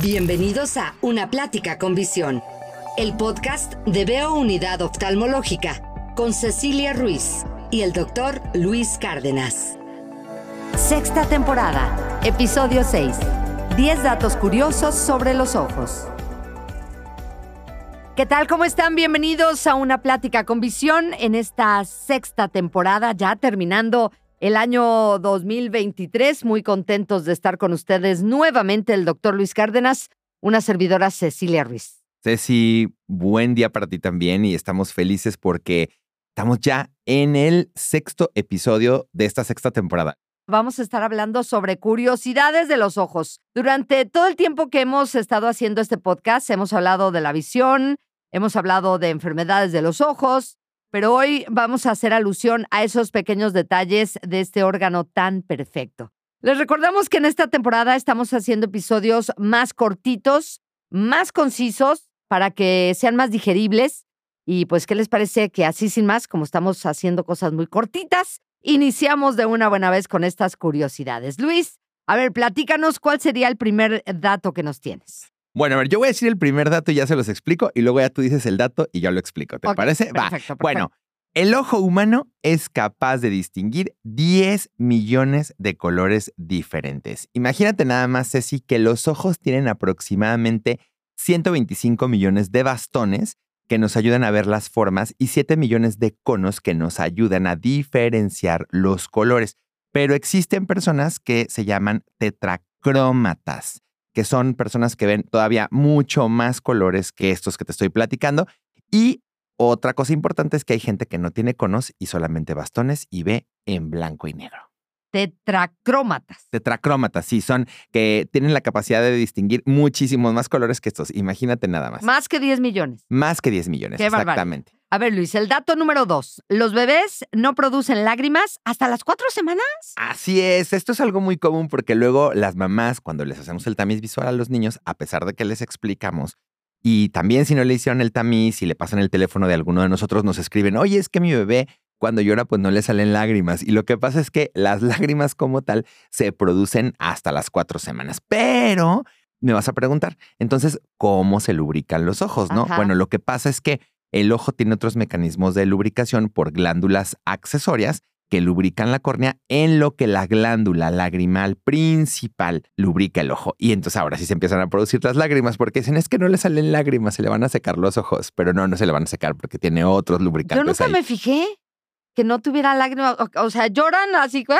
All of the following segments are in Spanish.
Bienvenidos a Una Plática con Visión, el podcast de Veo Unidad Oftalmológica con Cecilia Ruiz y el doctor Luis Cárdenas. Sexta temporada, episodio 6. 10 datos curiosos sobre los ojos. ¿Qué tal? ¿Cómo están? Bienvenidos a una plática con visión en esta sexta temporada, ya terminando el año 2023. Muy contentos de estar con ustedes nuevamente, el doctor Luis Cárdenas, una servidora Cecilia Ruiz. Ceci, buen día para ti también y estamos felices porque estamos ya en el sexto episodio de esta sexta temporada. Vamos a estar hablando sobre curiosidades de los ojos. Durante todo el tiempo que hemos estado haciendo este podcast, hemos hablado de la visión, hemos hablado de enfermedades de los ojos, pero hoy vamos a hacer alusión a esos pequeños detalles de este órgano tan perfecto. Les recordamos que en esta temporada estamos haciendo episodios más cortitos, más concisos, para que sean más digeribles. Y pues, ¿qué les parece que así sin más, como estamos haciendo cosas muy cortitas, iniciamos de una buena vez con estas curiosidades? Luis, a ver, platícanos cuál sería el primer dato que nos tienes. Bueno, a ver, yo voy a decir el primer dato y ya se los explico y luego ya tú dices el dato y yo lo explico. ¿Te parece? Perfecto, Va. perfecto. Bueno, el ojo humano es capaz de distinguir 10 millones de colores diferentes. Imagínate nada más, Ceci, que los ojos tienen aproximadamente 125 millones de bastones que nos ayudan a ver las formas y 7 millones de conos que nos ayudan a diferenciar los colores. Pero existen personas que se llaman tetracrómatas, que son personas que ven todavía mucho más colores que estos que te estoy platicando. Y otra cosa importante es que hay gente que no tiene conos y solamente bastones y ve en blanco y negro. Tetracrómatas. Tetracrómatas, sí, son que tienen la capacidad de distinguir muchísimos más colores que estos. Imagínate nada más. Más que 10 millones. Más que 10 millones, Qué barbaridad. A ver, Luis, el dato número dos. Los bebés no producen lágrimas hasta las cuatro semanas. Así es, esto es algo muy común porque luego las mamás, cuando les hacemos el tamiz visual a los niños, a pesar de que les explicamos, y también si no le hicieron el tamiz y le pasan el teléfono de alguno de nosotros, nos escriben, oye, es que mi bebé cuando llora pues no le salen lágrimas. Y lo que pasa es que las lágrimas como tal se producen hasta las cuatro semanas. Pero me vas a preguntar, entonces, ¿cómo se lubrican los ojos? No, Ajá. bueno, lo que pasa es que el ojo tiene otros mecanismos de lubricación por glándulas accesorias que lubrican la córnea en lo que la glándula lagrimal principal lubrica el ojo. Y entonces ahora sí se empiezan a producir las lágrimas porque dicen es que no le salen lágrimas, se le van a secar los ojos, pero no, no se le van a secar porque tiene otros Yo lubricantes nunca ahí. me fijé que no tuviera lágrimas. O, o sea, lloran así, ¡ah!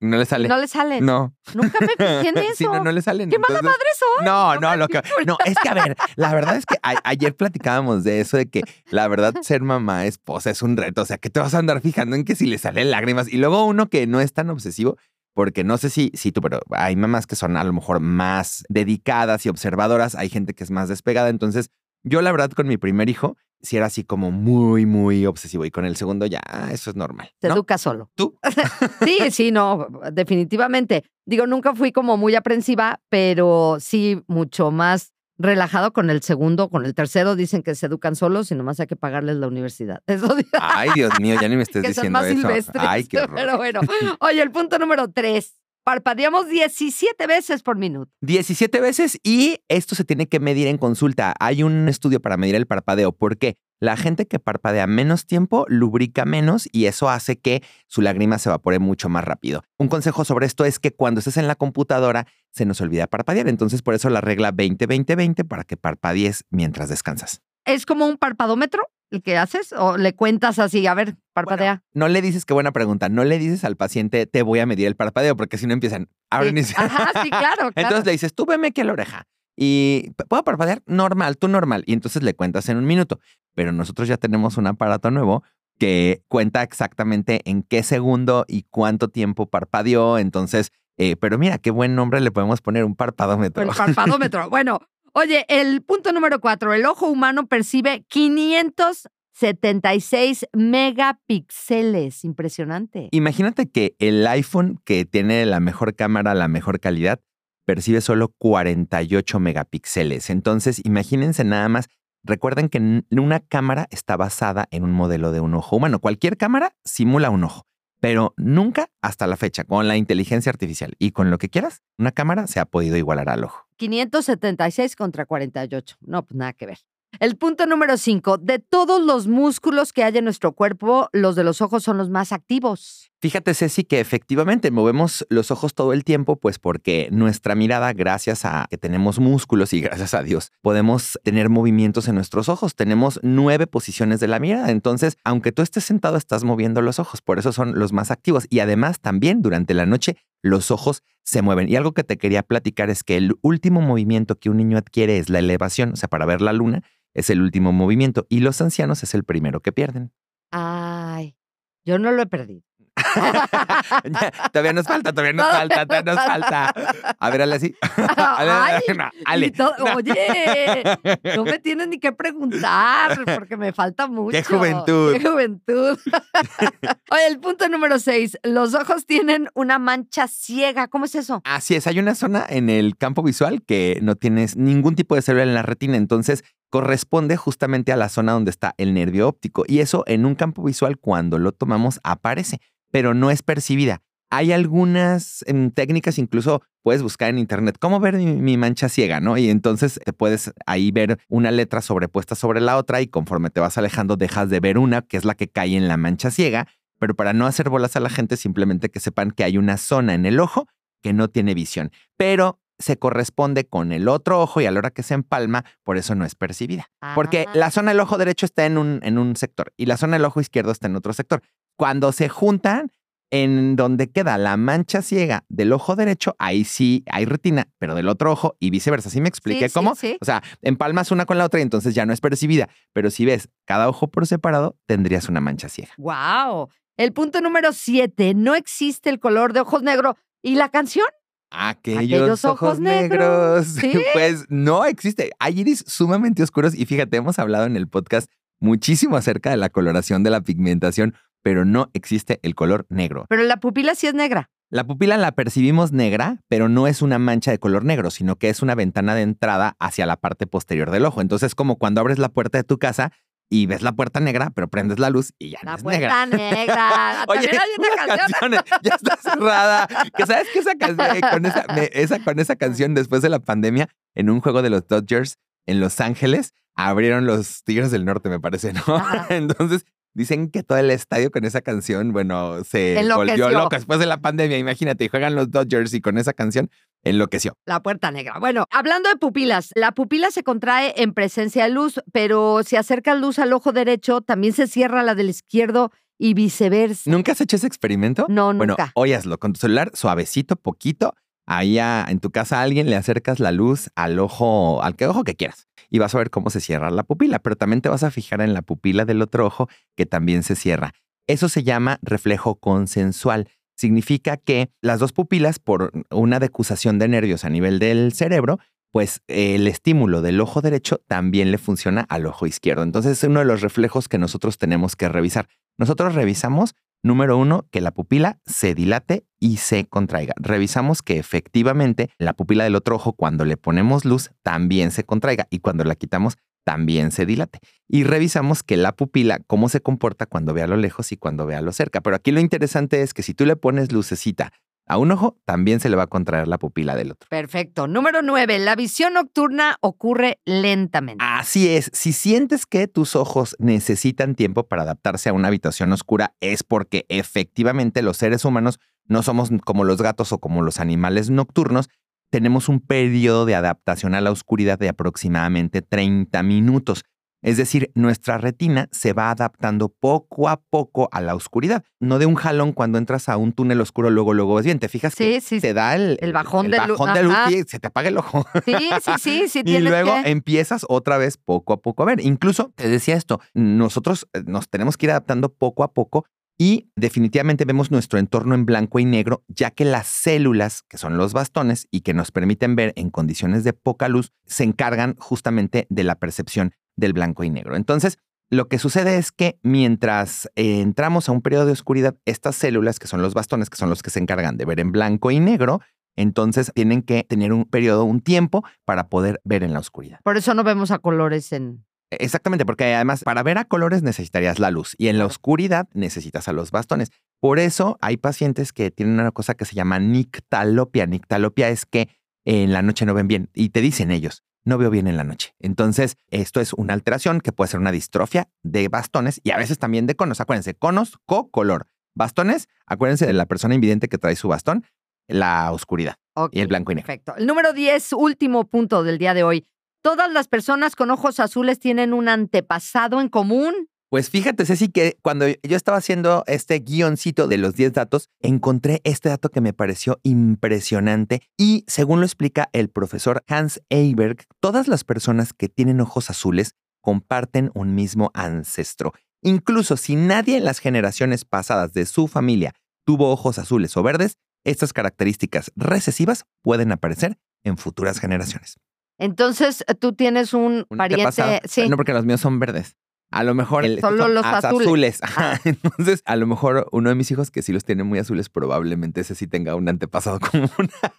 No le sale. no le salen. No. Nunca me fijé en eso. Sí, no, no le salen. ¿Qué mala madre soy? No, no, lo que, no, es que a ver, la verdad es que a- ayer platicábamos de eso, de que la verdad ser mamá, esposa es un reto, o sea, que te vas a andar fijando en que si le salen lágrimas y luego uno que no es tan obsesivo, porque no sé si, si tú, pero hay mamás que son a lo mejor más dedicadas y observadoras, hay gente que es más despegada, entonces yo la verdad con mi primer hijo, sí era así como muy, muy obsesivo y con el segundo ya, ah, eso es normal. Se ¿no? educa solo. ¿Tú? Sí, sí, no, definitivamente. Digo, nunca fui como muy aprensiva, pero sí mucho más relajado con el segundo, con el tercero. Dicen que se educan solos y nomás hay que pagarles la universidad. Eso Ay, Dios mío, ya ni me estés que son diciendo más eso. silvestres. Ay, qué horror. Pero bueno, oye, el punto número tres. Parpadeamos 17 veces por minuto. 17 veces y esto se tiene que medir en consulta. Hay un estudio para medir el parpadeo porque la gente que parpadea menos tiempo lubrica menos y eso hace que su lágrima se evapore mucho más rápido. Un consejo sobre esto es que cuando estés en la computadora se nos olvida parpadear, entonces por eso la regla 20-20-20 para que parpadees mientras descansas. ¿Es como un parpadómetro el que haces? ¿O le cuentas así, a ver, parpadea? No le dices, qué buena pregunta, no le dices al paciente te voy a medir el parpadeo porque si no empiezan, abren y Sí. Ajá, sí, claro, claro. Entonces le dices, tú veme aquí a la oreja. Y puedo parpadear normal, tú normal. Y entonces le cuentas en un minuto. Pero nosotros ya tenemos un aparato nuevo que cuenta exactamente en qué segundo y cuánto tiempo parpadeó. Entonces, eh, pero mira, qué buen nombre le podemos poner, un parpadómetro. El parpadómetro. Bueno, oye, el punto número cuatro. El ojo humano percibe 576 megapíxeles. Impresionante. Imagínate que el iPhone que tiene la mejor cámara, la mejor calidad, percibe solo 48 megapíxeles. Entonces, imagínense nada más. Recuerden que una cámara está basada en un modelo de un ojo humano. Cualquier cámara simula un ojo. Pero nunca hasta la fecha, con la inteligencia artificial y con lo que quieras, una cámara se ha podido igualar al ojo. 576 contra 48. No, pues nada que ver. El punto número 5. De todos los músculos que hay en nuestro cuerpo, los de los ojos son los más activos. Fíjate, Ceci, que efectivamente movemos los ojos todo el tiempo, pues porque nuestra mirada, gracias a que tenemos músculos y gracias a Dios, podemos tener movimientos en nuestros ojos. Tenemos nueve posiciones de la mirada. Entonces, aunque tú estés sentado, estás moviendo los ojos. Por eso son los más activos. Y además, también durante la noche, los ojos se mueven. Y algo que te quería platicar es que el último movimiento que un niño adquiere es la elevación, o sea, para ver la luna es el último movimiento y los ancianos es el primero que pierden. Ay, yo no lo he perdido. Todavía nos falta, todavía nos falta, todavía nos falta. A ver, Ale, así. Ay, Ale. oye, no me tienes ni que preguntar porque me falta mucho. ¡Qué juventud! ¡Qué juventud! oye, el punto número seis. Los ojos tienen una mancha ciega. ¿Cómo es eso? Así es. Hay una zona en el campo visual que no tienes ningún tipo de célula en la retina. Entonces, corresponde justamente a la zona donde está el nervio óptico. Y eso en un campo visual, cuando lo tomamos, aparece pero no es percibida. Hay algunas em, técnicas, incluso puedes buscar en internet cómo ver mi, mancha ciega, ¿no? Y entonces te puedes ahí ver una letra sobrepuesta sobre la otra y conforme te vas alejando dejas de ver una, que es la que cae en la mancha ciega, pero para no hacer bolas a la gente, simplemente que sepan que hay una zona en el ojo que no tiene visión, pero se corresponde con el otro ojo y a la hora que se empalma, por eso no es percibida. Porque la ah. zona del ojo derecho está en un, en un sector y la zona del ojo izquierdo está en otro sector. Cuando se juntan, en donde queda la mancha ciega del ojo derecho, ahí sí hay retina, pero del otro ojo y viceversa. ¿Sí me expliqué cómo? O sea, empalmas una con la otra y entonces ya no es percibida. Pero si ves cada ojo por separado, tendrías una mancha ciega. ¡Wow! El punto número siete, no existe el color de ojos negro. ¿Y la canción? Aquellos, ojos, negros. Pues no existe. Hay iris sumamente oscuros y fíjate, hemos hablado en el podcast muchísimo acerca de la coloración de la pigmentación, pero no existe el color negro. Pero la pupila sí es negra. La pupila la percibimos negra, pero no es una mancha de color negro, sino que es una ventana de entrada hacia la parte posterior del ojo. Entonces, como cuando abres la puerta de tu casa y ves la puerta negra, pero prendes la luz y ya no es negra. La puerta negra. Oye, hay una canción. ya está cerrada. Que sabes que esa canción, eh, con esa, con esa canción después de la pandemia, en un juego de los Dodgers en Los Ángeles, abrieron los Tigres del Norte, me parece, ¿no? Entonces, dicen que todo el estadio con esa canción, bueno, se volvió loco después de la pandemia. Imagínate, juegan los Dodgers y con esa canción enloqueció. La puerta negra. Bueno, hablando de pupilas, la pupila se contrae en presencia de luz, pero si acerca luz al ojo derecho, también se cierra la del izquierdo y viceversa. ¿Nunca has hecho ese experimento? No, nunca. Bueno, óyaslo con tu celular, suavecito, poquito. Ahí en tu casa a alguien le acercas la luz al ojo, al que ojo que quieras y vas a ver cómo se cierra la pupila, pero también te vas a fijar en la pupila del otro ojo que también se cierra. Eso se llama reflejo consensual. Significa que las dos pupilas, por una decusación de nervios a nivel del cerebro, pues el estímulo del ojo derecho también le funciona al ojo izquierdo. Entonces es uno de los reflejos que nosotros tenemos que revisar. Nosotros revisamos Número uno, que la pupila se dilate y se contraiga. Revisamos que efectivamente la pupila del otro ojo, cuando le ponemos luz, también se contraiga y cuando la quitamos, también se dilate. Y revisamos que la pupila, cómo se comporta cuando ve a lo lejos y cuando ve a lo cerca. Pero aquí lo interesante es que si tú le pones lucecita a un ojo también se le va a contraer la pupila del otro. Perfecto. Número nueve, la visión nocturna ocurre lentamente. Así es. Si sientes que tus ojos necesitan tiempo para adaptarse a una habitación oscura, es porque efectivamente los seres humanos no somos como los gatos o como los animales nocturnos. Tenemos un periodo de adaptación a la oscuridad de aproximadamente 30 minutos. Es decir, nuestra retina se va adaptando poco a poco a la oscuridad. No de un jalón cuando entras a un túnel oscuro, luego, luego ves bien. Te fijas que te da el, bajón, de, bajón de luz y se te apaga el ojo. Sí, sí, sí. sí y luego empiezas otra vez poco a poco a ver. Incluso te decía esto, nosotros eh, nos tenemos que ir adaptando poco a poco y definitivamente vemos nuestro entorno en blanco y negro, ya que las células, que son los bastones y que nos permiten ver en condiciones de poca luz, se encargan justamente de la percepción del blanco y negro. Entonces, lo que sucede es que mientras eh, entramos a un periodo de oscuridad, estas células, que son los bastones, que son los que se encargan de ver en blanco y negro, entonces tienen que tener un periodo, un tiempo para poder ver en la oscuridad. Por eso no vemos a colores en, Exactamente, porque además para ver a colores necesitarías la luz y en la oscuridad necesitas a los bastones. Por eso hay pacientes que tienen una cosa que se llama nictalopia. Nictalopia es que en la noche no ven bien y te dicen ellos, no veo bien en la noche. Entonces, esto es una alteración que puede ser una distrofia de bastones y a veces también de conos. Acuérdense, conos, co-color. Bastones, acuérdense de la persona invidente que trae su bastón, la oscuridad y el blanco y negro. Perfecto. El número 10, último punto del día de hoy. ¿Todas las personas con ojos azules tienen un antepasado en común? Pues fíjate, Ceci, que cuando yo estaba haciendo este guioncito de los 10 datos, encontré este dato que me pareció impresionante y según lo explica el profesor Hans Eiberg, todas las personas que tienen ojos azules comparten un mismo ancestro. Incluso si nadie en las generaciones pasadas de su familia tuvo ojos azules o verdes, estas características recesivas pueden aparecer en futuras generaciones. Entonces, tú tienes un, Un pariente. Sí. No, porque los míos son verdes. A lo mejor el- Solo son los az- azules. Ajá. Entonces, a lo mejor uno de mis hijos que sí los tiene muy azules, probablemente ese sí tenga un antepasado común.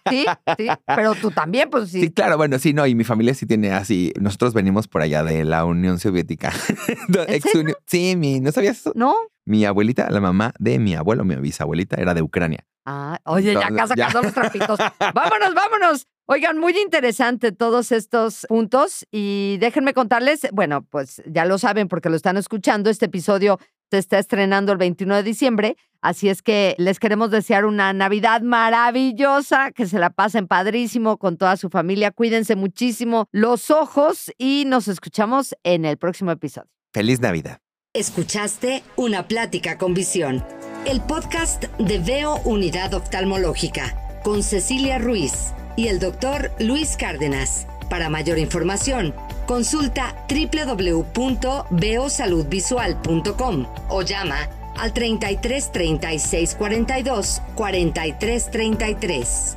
Sí, sí. Pero tú también, pues sí. Sí, claro, bueno, sí, no, y mi familia sí tiene así. Nosotros venimos por allá de la Unión Soviética. Serio? Sí, mi, ¿no sabías eso? ¿No? Mi abuelita, la mamá de mi abuelo, mi bisabuelita, era de Ucrania. Ah, oye, ya Entonces, acá ya. sacando los trapitos. vámonos, vámonos. Oigan, muy interesante todos estos puntos y déjenme contarles, bueno, pues ya lo saben porque lo están escuchando, este episodio se está estrenando el 21 de diciembre, así es que les queremos desear una Navidad maravillosa, que se la pasen padrísimo con toda su familia, cuídense muchísimo los ojos y nos escuchamos en el próximo episodio. Feliz Navidad. Escuchaste Una Plática con Visión, el podcast de Veo Unidad Oftalmológica, con Cecilia Ruiz y el doctor Luis Cárdenas. Para mayor información, consulta www.veosaludvisual.com o llama al 33 36 42 43 33.